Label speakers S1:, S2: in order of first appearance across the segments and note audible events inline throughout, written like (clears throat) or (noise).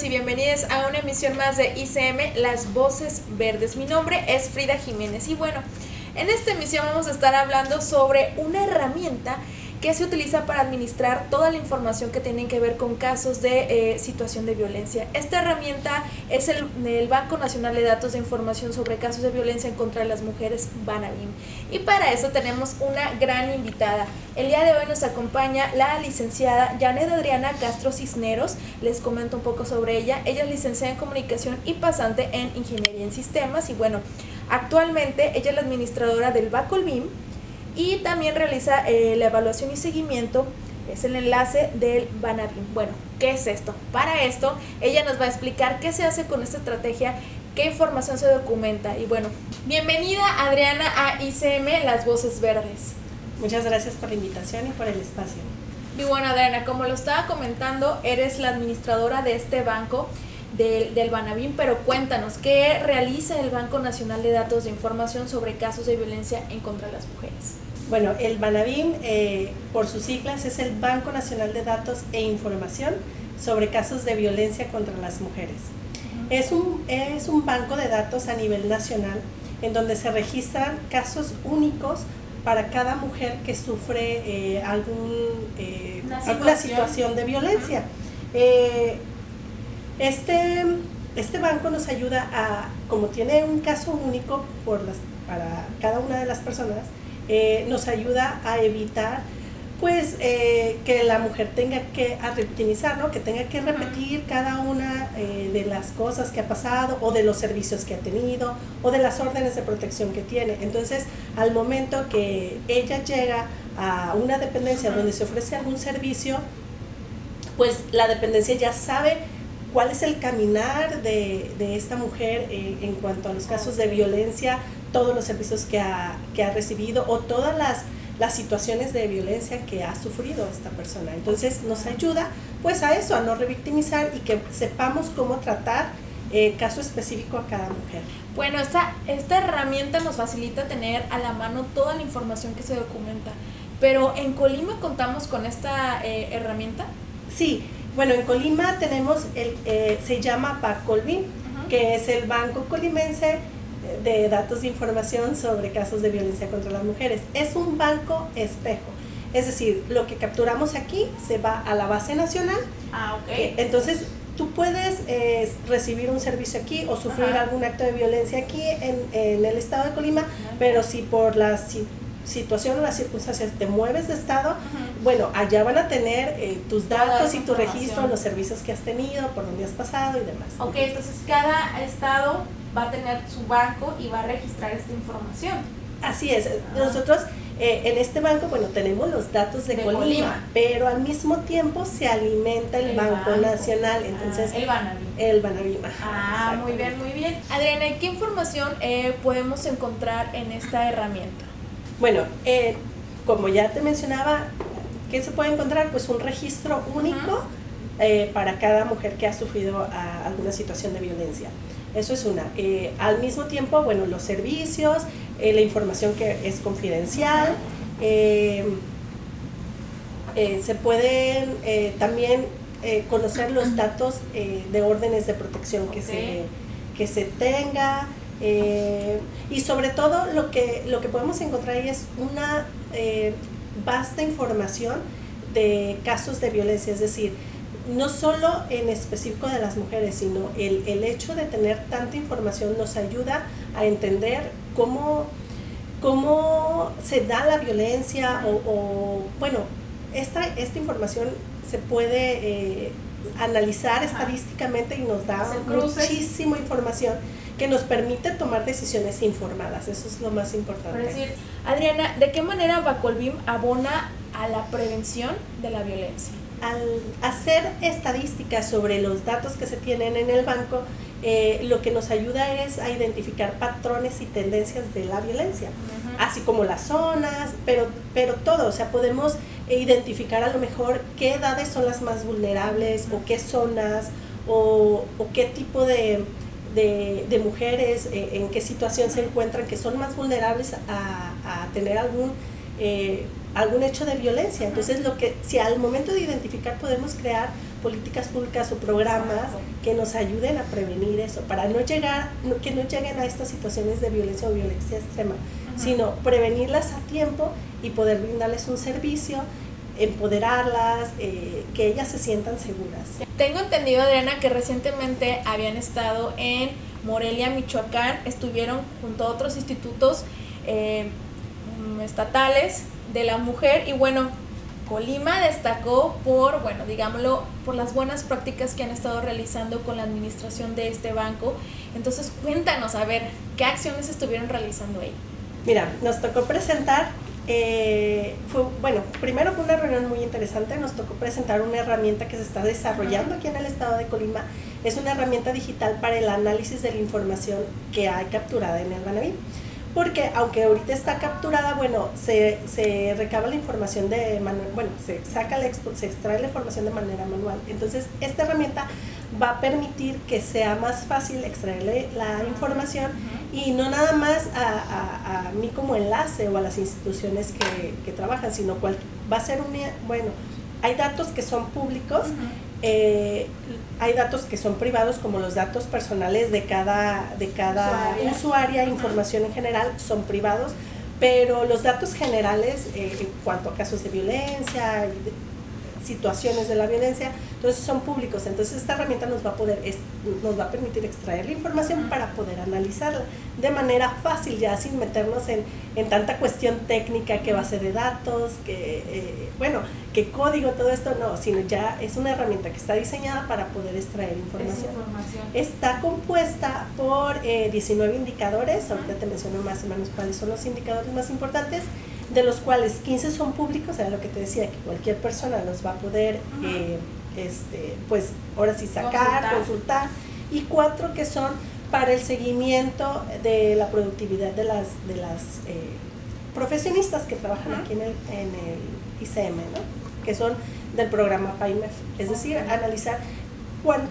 S1: Bienvenidos y bienvenidas a una emisión más de ICM Las Voces Verdes. Mi nombre es Frida Jiménez y bueno, en esta emisión vamos a estar hablando sobre una herramienta que se utiliza para administrar toda la información que tienen que ver con casos de eh, situación de violencia. Esta herramienta es el, Banco Nacional de Datos de Información sobre Casos de Violencia en contra las Mujeres, BANAVIM. Y para eso tenemos una gran invitada. El día de hoy nos acompaña la licenciada Janet Adriana Castro Cisneros. Les comento un poco sobre ella. Ella es licenciada en Comunicación y pasante en Ingeniería en Sistemas. Y bueno, actualmente ella es la administradora del BACOLBIM, y también realiza eh, la evaluación y seguimiento, es el enlace del Banabim. Bueno, ¿qué es esto? Para esto, ella nos va a explicar qué se hace con esta estrategia, qué información se documenta. Y bueno, bienvenida Adriana a ICM Las Voces Verdes.
S2: Muchas gracias por la invitación y por el espacio.
S1: Y bueno, Adriana, como lo estaba comentando, eres la administradora de este banco del, del Banabim, pero cuéntanos, ¿qué realiza el Banco Nacional de Datos de Información sobre casos de violencia en contra de las mujeres?
S2: Bueno, el Banabim, eh, por sus siglas, es el Banco Nacional de Datos e Información sobre casos de violencia contra las mujeres. Es un, es un banco de datos a nivel nacional en donde se registran casos únicos para cada mujer que sufre eh, algún, eh, situación. alguna situación de violencia. Eh, este, este banco nos ayuda a, como tiene un caso único por las, para cada una de las personas, eh, nos ayuda a evitar pues eh, que la mujer tenga que reptimizar, ¿no? que tenga que repetir cada una eh, de las cosas que ha pasado o de los servicios que ha tenido o de las órdenes de protección que tiene. Entonces, al momento que ella llega a una dependencia donde se ofrece algún servicio, pues la dependencia ya sabe cuál es el caminar de, de esta mujer eh, en cuanto a los casos de violencia, todos los servicios que ha, que ha recibido o todas las, las situaciones de violencia que ha sufrido esta persona. Entonces nos ayuda pues a eso, a no revictimizar y que sepamos cómo tratar eh, caso específico a cada mujer.
S1: Bueno, esta, esta herramienta nos facilita tener a la mano toda la información que se documenta. Pero en Colima contamos con esta eh, herramienta.
S2: Sí, bueno, en Colima tenemos, el, eh, se llama BACOLVIN, uh -huh. que es el Banco Colimense de Datos de Información sobre Casos de Violencia contra las Mujeres. Es un banco espejo. Es decir, lo que capturamos aquí se va a la base nacional.
S1: Ah, ok.
S2: Eh, entonces, tú puedes eh, recibir un servicio aquí o sufrir algún acto de violencia aquí en, en el estado de Colima, pero si por la si, situación o las circunstancias te mueves de estado, bueno, allá van a tener eh, tus datos y tu registro, los servicios que has tenido, por donde has pasado y demás.
S1: Ok, entonces cada estado va a tener su banco y va a registrar esta información.
S2: Así es, nosotros eh, en este banco, bueno, tenemos los datos de, de Colima, Colima, pero al mismo tiempo se alimenta el, el banco, banco, Nacional, entonces
S1: ah, el Banabim.
S2: El.
S1: Ah, muy bien, muy bien. Adriana, ¿qué información eh, podemos encontrar en esta herramienta?
S2: Bueno, eh, como ya te mencionaba, ¿qué se puede encontrar? Pues un registro único uh -huh. eh, para cada mujer que ha sufrido a, alguna situación de violencia. Eso es una. Eh, al mismo tiempo, bueno, los servicios, eh, la información que es confidencial, se pueden también conocer los (clears throat) datos de órdenes de protección que, se, que se tenga. Eh, y sobre todo lo que, lo que podemos encontrar ahí es una eh, vasta información de casos de violencia, es decir, no solo en específico de las mujeres, sino el, el hecho de tener tanta información nos ayuda a entender cómo, cómo se da la violencia o, o bueno, esta, esta información se puede eh, analizar estadísticamente y nos da muchísima información que nos permite tomar decisiones informadas. Eso es lo más importante.
S1: decir, Adriana, ¿de qué manera Bacolbim abona a la prevención de la violencia?
S2: Al hacer estadísticas sobre los datos que se tienen en el banco, eh, lo que nos ayuda es a identificar patrones y tendencias de la violencia, así como las zonas, pero, pero todo, o sea, podemos identificar a lo mejor qué edades son las más vulnerables o qué zonas o, qué tipo de, mujeres, eh, en qué situación se encuentran que son más vulnerables a, tener algún, eh, algún hecho de violencia. Entonces, lo que, si al momento de identificar podemos crear políticas públicas o programas que nos ayuden a prevenir eso, para no llegar, que no lleguen a estas situaciones de violencia o violencia extrema, sino prevenirlas a tiempo y poder brindarles un servicio, empoderarlas, eh, que ellas se sientan seguras.
S1: Tengo entendido, Adriana, que recientemente habían estado en Morelia, Michoacán, estuvieron junto a otros institutos eh, estatales de la mujer y bueno, Colima destacó por, bueno, digámoslo, por las buenas prácticas que han estado realizando con la administración de este banco. Entonces, cuéntanos, a ver, ¿qué acciones estuvieron realizando ahí?
S2: Mira, nos tocó presentar, eh, bueno, primero fue una reunión muy interesante, nos tocó presentar una herramienta que se está desarrollando aquí en el estado de Colima. Es una herramienta digital para el análisis de la información que hay capturada en el Banaví porque aunque ahorita está capturada, bueno, se, recaba la información de bueno, se saca la, se extrae la información de manera manual. Entonces, esta herramienta va a permitir que sea más fácil extraerle la información y no nada más a, mí como enlace o a las instituciones que, que trabajan, sino cual, va a ser un, bueno, hay datos que son públicos eh, hay datos que son privados como los datos personales de cada, de cada usuaria, información en general son privados, pero los datos generales eh, en cuanto a casos de violencia, situaciones de la violencia, entonces son públicos. Entonces esta herramienta nos va a poder, nos va a permitir extraer la información para poder analizarla de manera fácil, ya sin meternos en, en tanta cuestión técnica, qué base de datos, que eh, bueno, qué código, todo esto, no, sino ya es una herramienta que está diseñada para poder extraer información. Está compuesta por 19 eh, indicadores, ahorita te menciono más o menos cuáles son los indicadores más importantes de los cuales 15 son públicos, era lo que te decía, que cualquier persona los va a poder, eh, este, pues ahora sí sacar, consultar. y cuatro que son para el seguimiento de la productividad de las, de las eh, profesionistas que trabajan aquí en el, en el ICM, ¿no? que son del programa PAIMEF, es decir, analizar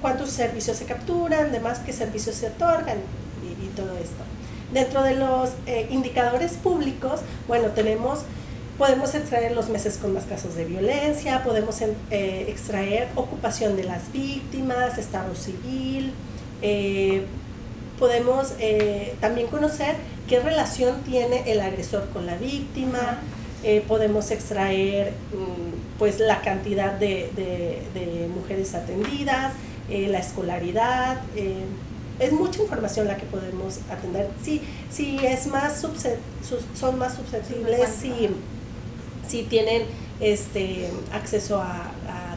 S2: cuántos servicios se capturan, demás qué servicios se otorgan y todo esto. Dentro de los eh, indicadores públicos, bueno, tenemos, podemos extraer los meses con más casos de violencia, podemos eh, extraer ocupación de las víctimas, estado civil, eh, podemos también conocer qué relación tiene el agresor con la víctima, podemos extraer mm, pues la cantidad de, de mujeres atendidas, la escolaridad, es mucha información la que podemos atender. Sí, sí es más son más susceptibles si, si tienen este acceso a,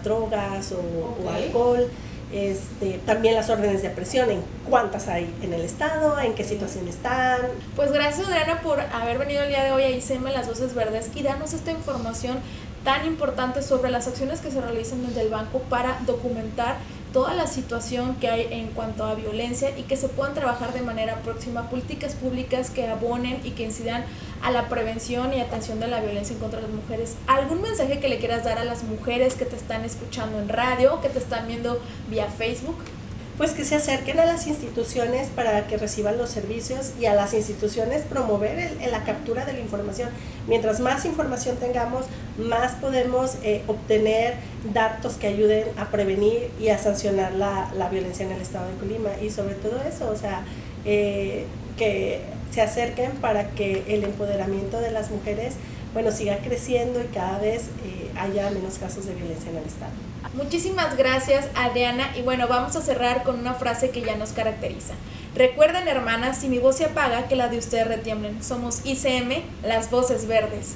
S2: drogas o, alcohol. Este, también las órdenes de presión, en cuántas hay en el estado, en qué situación están.
S1: Pues gracias Adriana por haber venido el día de hoy a ICM Las Voces Verdes y darnos esta información tan importante sobre las acciones que se realizan desde el banco para documentar toda la situación que hay en cuanto a violencia y que se puedan trabajar de manera próxima políticas públicas que abonen y que incidan a la prevención y atención de la violencia en contra de las mujeres. ¿Algún mensaje que le quieras dar a las mujeres que te están escuchando en radio, que te están viendo vía Facebook?
S2: Pues que se acerquen a las instituciones para que reciban los servicios y a las instituciones promover la captura de la información. Mientras más información tengamos, más podemos eh, obtener datos que ayuden a prevenir y a sancionar la, violencia en el estado de Colima. Y sobre todo eso, o sea, eh, que se acerquen para que el empoderamiento de las mujeres bueno, siga creciendo y cada vez eh, haya menos casos de violencia en el estado.
S1: Muchísimas gracias, Adriana. Y bueno, vamos a cerrar con una frase que ya nos caracteriza. Recuerden, hermanas, si mi voz se apaga, que la de ustedes retiemblen. Somos ICM, las voces verdes.